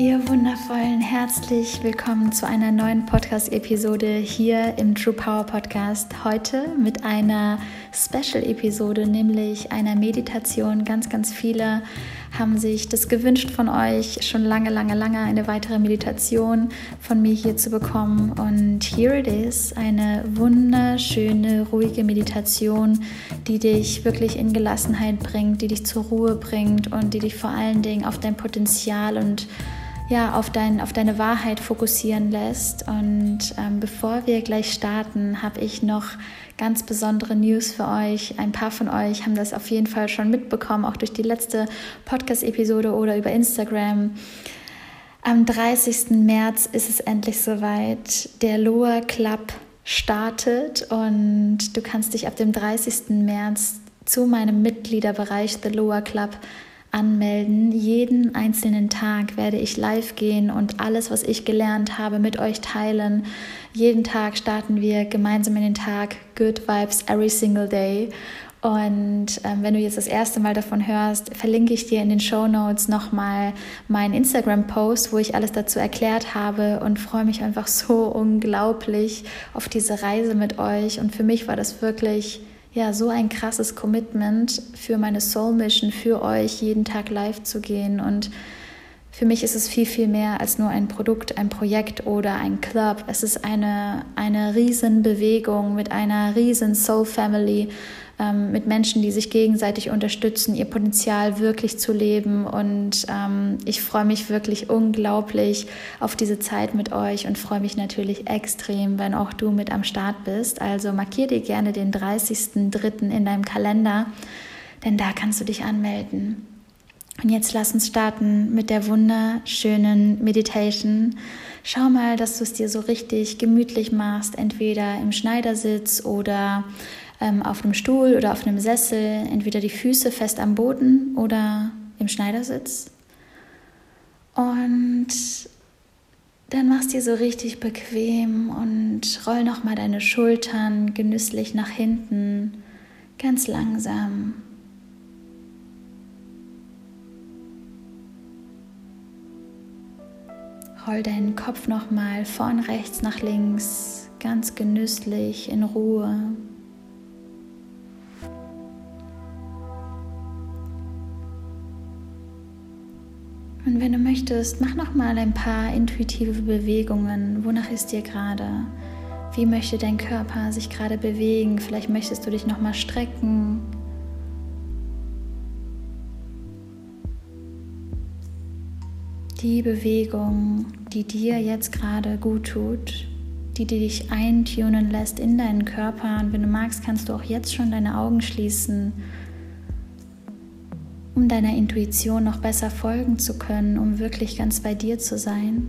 Ihr wundervollen, herzlich willkommen zu einer neuen Podcast-Episode hier im True Power Podcast. Heute mit einer Special-Episode, nämlich einer Meditation. Ganz, ganz viele haben sich das gewünscht von euch, schon lange, lange, lange eine weitere Meditation von mir hier zu bekommen. Und here it is, eine wunderschöne, ruhige Meditation, die dich wirklich in Gelassenheit bringt, die dich zur Ruhe bringt und die dich vor allen Dingen auf dein Potenzial und ja, auf, dein, auf deine Wahrheit fokussieren lässt. Und ähm, bevor wir gleich starten, habe ich noch ganz besondere News für euch. Ein paar von euch haben das auf jeden Fall schon mitbekommen, auch durch die letzte Podcast-Episode oder über Instagram. Am 30. März ist es endlich soweit. Der Loa Club startet und du kannst dich ab dem 30. März zu meinem Mitgliederbereich The Loa Club anmelden. Jeden einzelnen Tag werde ich live gehen und alles, was ich gelernt habe, mit euch teilen. Jeden Tag starten wir gemeinsam in den Tag Good Vibes every single day. Und ähm, wenn du jetzt das erste Mal davon hörst, verlinke ich dir in den Show Notes nochmal meinen Instagram-Post, wo ich alles dazu erklärt habe und freue mich einfach so unglaublich auf diese Reise mit euch. Und für mich war das wirklich ja, so ein krasses Commitment für meine Soul Mission, für euch jeden Tag live zu gehen. Und für mich ist es viel, viel mehr als nur ein Produkt, ein Projekt oder ein Club. Es ist eine, eine Riesenbewegung mit einer riesen Soul Family, ähm, mit Menschen, die sich gegenseitig unterstützen, ihr Potenzial wirklich zu leben. Und ähm, ich freue mich wirklich unglaublich auf diese Zeit mit euch und freue mich natürlich extrem, wenn auch du mit am Start bist. Also markier dir gerne den 30.03. in deinem Kalender, denn da kannst du dich anmelden. Und jetzt lass uns starten mit der wunderschönen Meditation. Schau mal, dass du es dir so richtig gemütlich machst, entweder im Schneidersitz oder ähm, auf einem Stuhl oder auf einem Sessel, entweder die Füße fest am Boden oder im Schneidersitz. Und dann machst dir so richtig bequem und roll nochmal deine Schultern genüsslich nach hinten, ganz langsam. Roll deinen Kopf nochmal vorn rechts nach links, ganz genüsslich in Ruhe. Möchtest, mach noch mal ein paar intuitive Bewegungen. Wonach ist dir gerade? Wie möchte dein Körper sich gerade bewegen? Vielleicht möchtest du dich noch mal strecken. Die Bewegung, die dir jetzt gerade gut tut, die, die dich eintunen lässt in deinen Körper. Und wenn du magst, kannst du auch jetzt schon deine Augen schließen um deiner Intuition noch besser folgen zu können, um wirklich ganz bei dir zu sein.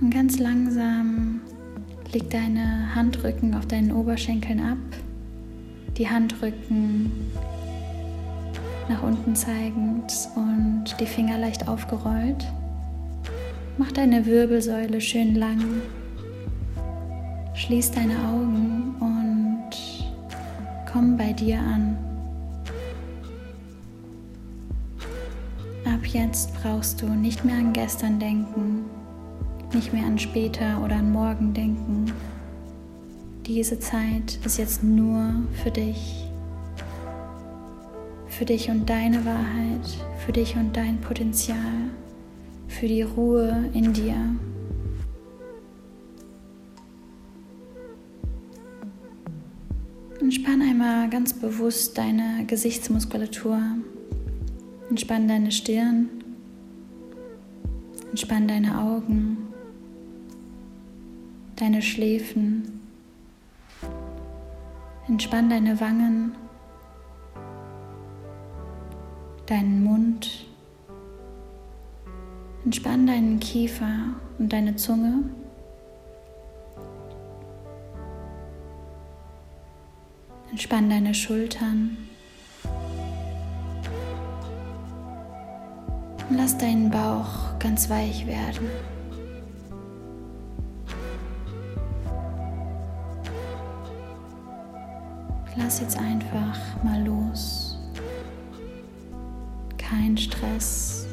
Und ganz langsam leg deine Handrücken auf deinen Oberschenkeln ab, die Handrücken nach unten zeigend und die Finger leicht aufgerollt. Mach deine Wirbelsäule schön lang. Schließ deine Augen und komm bei dir an. Ab jetzt brauchst du nicht mehr an gestern denken, nicht mehr an später oder an morgen denken. Diese Zeit ist jetzt nur für dich. Für dich und deine Wahrheit, für dich und dein Potenzial für die Ruhe in dir. Entspann einmal ganz bewusst deine Gesichtsmuskulatur. Entspann deine Stirn. Entspann deine Augen. Deine Schläfen. Entspann deine Wangen. Deinen Mund. Entspann deinen Kiefer und deine Zunge. Entspann deine Schultern. Und lass deinen Bauch ganz weich werden. Lass jetzt einfach mal los. Kein Stress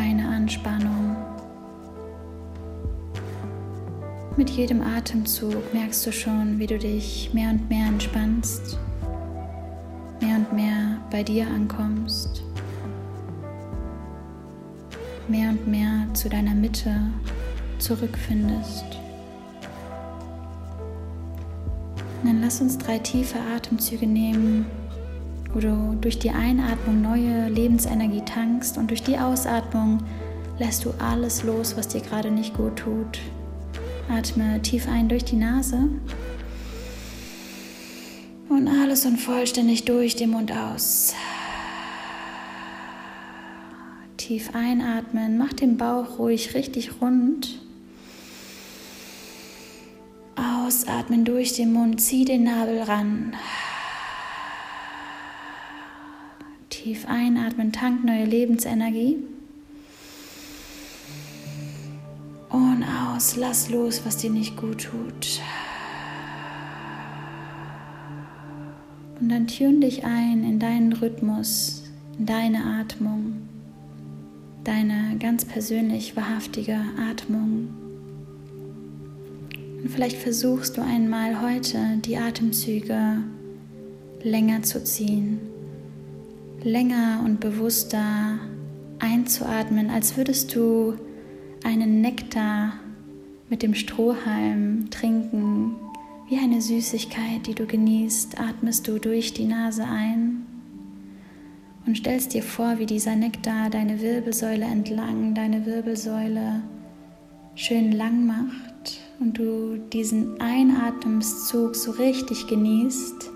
keine Anspannung. Mit jedem Atemzug merkst du schon, wie du dich mehr und mehr entspannst, mehr und mehr bei dir ankommst, mehr und mehr zu deiner Mitte zurückfindest. Dann lass uns drei tiefe Atemzüge nehmen, wo du durch die Einatmung neue Lebensenergie tankst und durch die Ausatmung lässt du alles los, was dir gerade nicht gut tut. Atme tief ein durch die Nase und alles und vollständig durch den Mund aus. Tief einatmen, mach den Bauch ruhig richtig rund. Ausatmen durch den Mund, zieh den Nabel ran. Tief einatmen, tank neue Lebensenergie. Und aus, lass los, was dir nicht gut tut. Und dann tune dich ein in deinen Rhythmus, in deine Atmung, deine ganz persönlich wahrhaftige Atmung. Und vielleicht versuchst du einmal heute die Atemzüge länger zu ziehen, länger und bewusster einzuatmen, als würdest du einen Nektar mit dem Strohhalm trinken. Wie eine Süßigkeit, die du genießt, atmest du durch die Nase ein und stellst dir vor, wie dieser Nektar deine Wirbelsäule entlang, deine Wirbelsäule schön lang macht und du diesen Einatemszug so richtig genießt.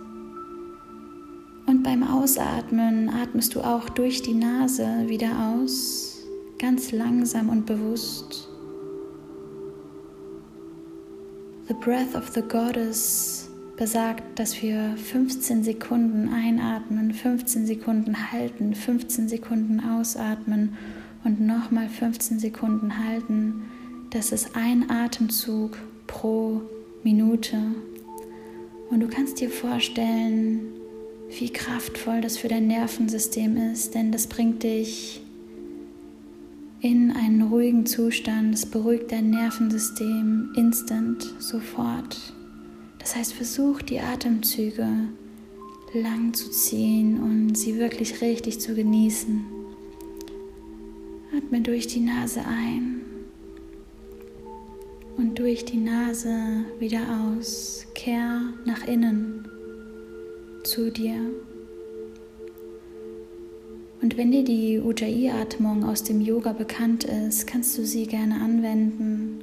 Beim Ausatmen atmest du auch durch die Nase wieder aus, ganz langsam und bewusst. The Breath of the Goddess besagt, dass wir 15 Sekunden einatmen, 15 Sekunden halten, 15 Sekunden ausatmen und nochmal 15 Sekunden halten das ist ein Atemzug pro Minute. Und du kannst dir vorstellen, wie kraftvoll das für dein Nervensystem ist, denn das bringt dich in einen ruhigen Zustand, es beruhigt dein Nervensystem instant, sofort. Das heißt, versuch die Atemzüge lang zu ziehen und sie wirklich richtig zu genießen. Atme durch die Nase ein und durch die Nase wieder aus. Kehr nach innen zu dir. Und wenn dir die Ujjayi-Atmung aus dem Yoga bekannt ist, kannst du sie gerne anwenden.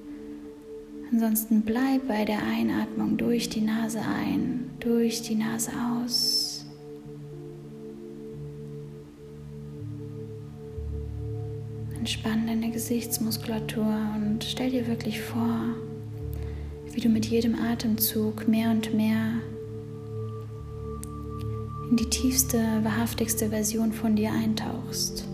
Ansonsten bleib bei der Einatmung durch die Nase ein, durch die Nase aus. Entspann deine Gesichtsmuskulatur und stell dir wirklich vor, wie du mit jedem Atemzug mehr und mehr in die tiefste, wahrhaftigste Version von dir eintauchst.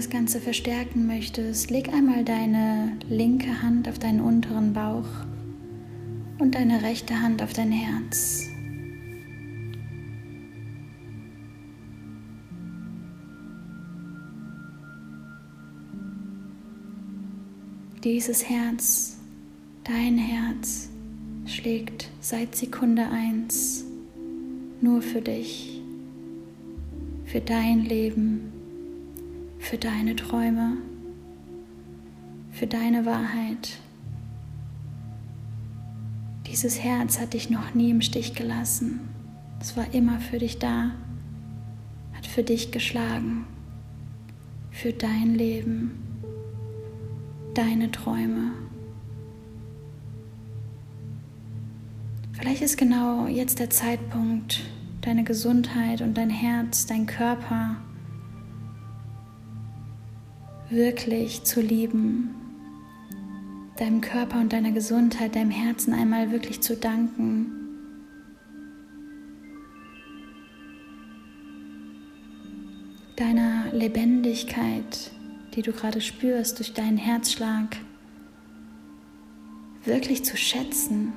das Ganze verstärken möchtest, leg einmal deine linke Hand auf deinen unteren Bauch und deine rechte Hand auf dein Herz. Dieses Herz, dein Herz, schlägt seit Sekunde 1 nur für dich, für dein Leben für deine Träume, für deine Wahrheit. Dieses Herz hat dich noch nie im Stich gelassen. Es war immer für dich da, hat für dich geschlagen, für dein Leben, deine Träume. Vielleicht ist genau jetzt der Zeitpunkt, deine Gesundheit und dein Herz, dein Körper wirklich zu lieben, deinem Körper und deiner Gesundheit, deinem Herzen einmal wirklich zu danken. deiner Lebendigkeit, die du gerade spürst durch deinen Herzschlag, wirklich zu schätzen.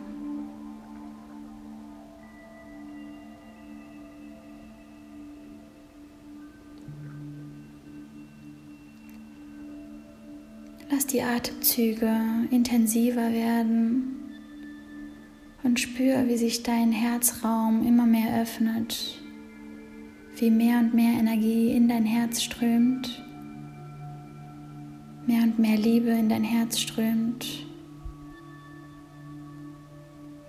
Lass die Atemzüge intensiver werden und spür, wie sich dein Herzraum immer mehr öffnet, wie mehr und mehr Energie in dein Herz strömt, mehr und mehr Liebe in dein Herz strömt,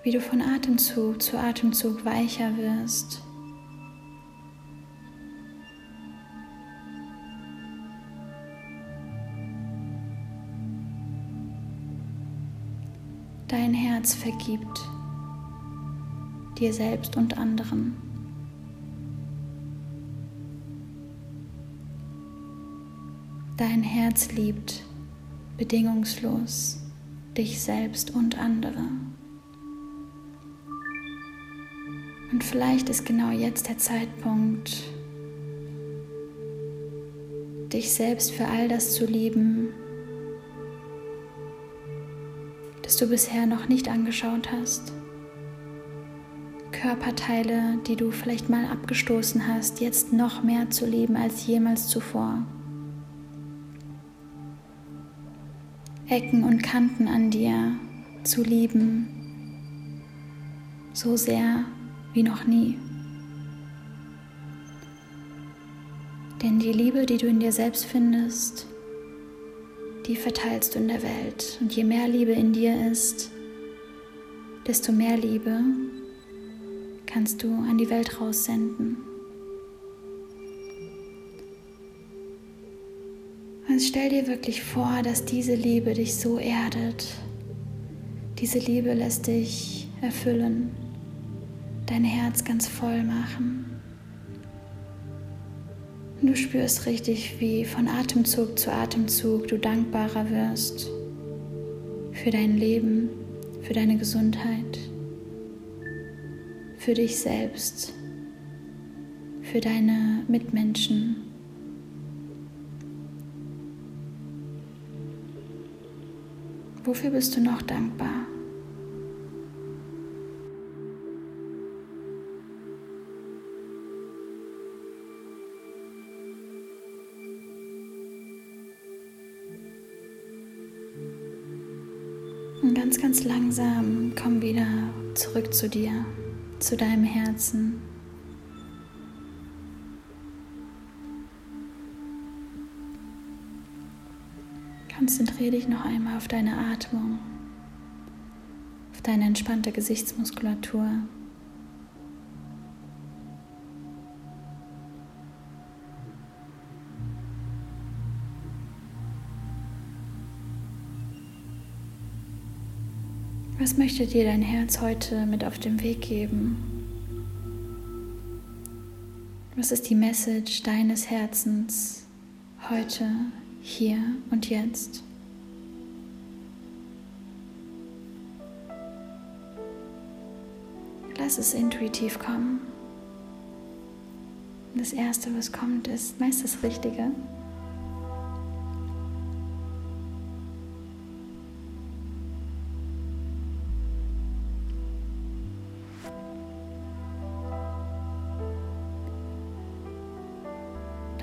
wie du von Atemzug zu Atemzug weicher wirst. Dein Herz vergibt dir selbst und anderen. Dein Herz liebt bedingungslos dich selbst und andere. Und vielleicht ist genau jetzt der Zeitpunkt, dich selbst für all das zu lieben, das du bisher noch nicht angeschaut hast. Körperteile, die du vielleicht mal abgestoßen hast, jetzt noch mehr zu lieben als jemals zuvor. Ecken und Kanten an dir zu lieben, so sehr wie noch nie. Denn die Liebe, die du in dir selbst findest, die verteilst du in der Welt. Und je mehr Liebe in dir ist, desto mehr Liebe kannst du an die Welt raussenden. Und stell dir wirklich vor, dass diese Liebe dich so erdet. Diese Liebe lässt dich erfüllen, dein Herz ganz voll machen. Und du spürst richtig, wie von Atemzug zu Atemzug du dankbarer wirst für dein Leben, für deine Gesundheit für dich selbst, für deine Mitmenschen. Wofür bist du noch dankbar? Und ganz, ganz langsam komm wieder zurück zu dir zu deinem Herzen. Konzentriere dich noch einmal auf deine Atmung, auf deine entspannte Gesichtsmuskulatur. Was möchte dir dein Herz heute mit auf den Weg geben? Was ist die Message deines Herzens heute, hier und jetzt? Lass es intuitiv kommen. Das Erste, was kommt, ist meist das Richtige.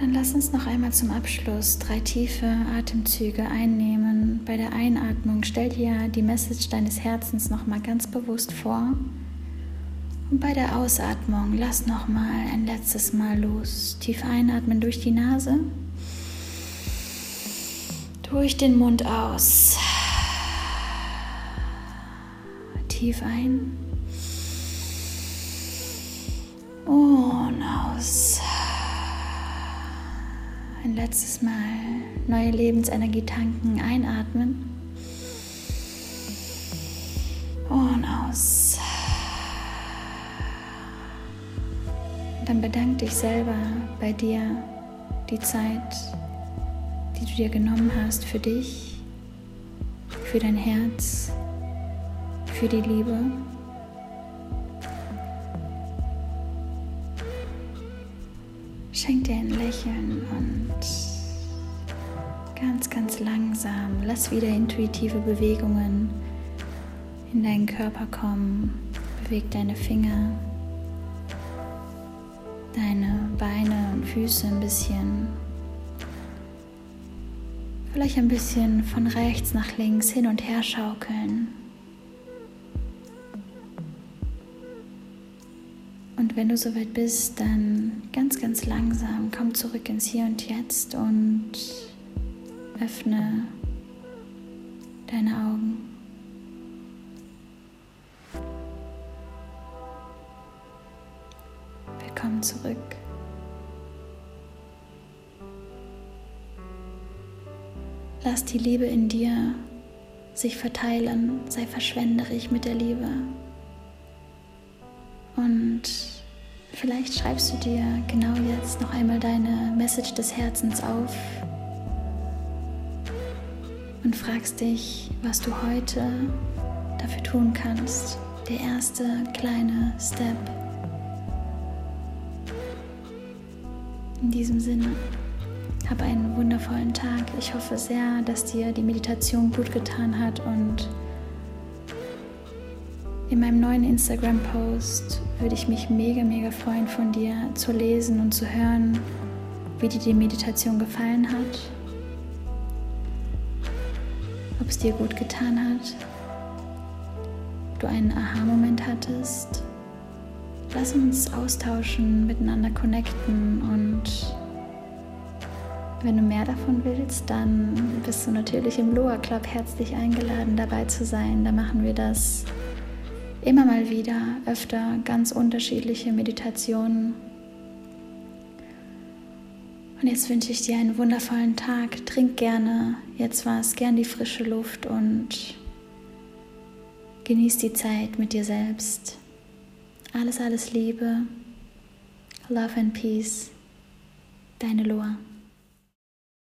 Dann lass uns noch einmal zum Abschluss drei tiefe Atemzüge einnehmen. Bei der Einatmung stell dir die Message deines Herzens noch mal ganz bewusst vor. Und bei der Ausatmung lass noch mal ein letztes Mal los. Tief einatmen durch die Nase. Durch den Mund aus. Tief ein. Und aus ein letztes Mal neue Lebensenergie tanken, einatmen und aus. Dann bedank dich selber bei dir die Zeit, die du dir genommen hast für dich, für dein Herz, für die Liebe. Schenk dir ein Lächeln und ganz, ganz langsam lass wieder intuitive Bewegungen in deinen Körper kommen. Beweg deine Finger, deine Beine und Füße ein bisschen. Vielleicht ein bisschen von rechts nach links hin und her schaukeln. Wenn du soweit bist, dann ganz, ganz langsam komm zurück ins Hier und Jetzt und öffne deine Augen. Willkommen zurück. Lass die Liebe in dir sich verteilen, sei verschwenderisch mit der Liebe. Und vielleicht schreibst du dir genau jetzt noch einmal deine Message des Herzens auf und fragst dich, was du heute dafür tun kannst. Der erste kleine Step. In diesem Sinne, hab einen wundervollen Tag. Ich hoffe sehr, dass dir die Meditation gut getan hat und in meinem neuen Instagram-Post würde ich mich mega, mega freuen, von dir zu lesen und zu hören, wie dir die Meditation gefallen hat, ob es dir gut getan hat, du einen Aha-Moment hattest. Lass uns austauschen, miteinander connecten und wenn du mehr davon willst, dann bist du natürlich im Loa Club herzlich eingeladen, dabei zu sein. Da machen wir das immer mal wieder, öfter ganz unterschiedliche Meditationen. Und jetzt wünsche ich dir einen wundervollen Tag. Trink gerne jetzt was, gern die frische Luft und genieß die Zeit mit dir selbst. Alles, alles Liebe. Love and Peace. Deine Loa.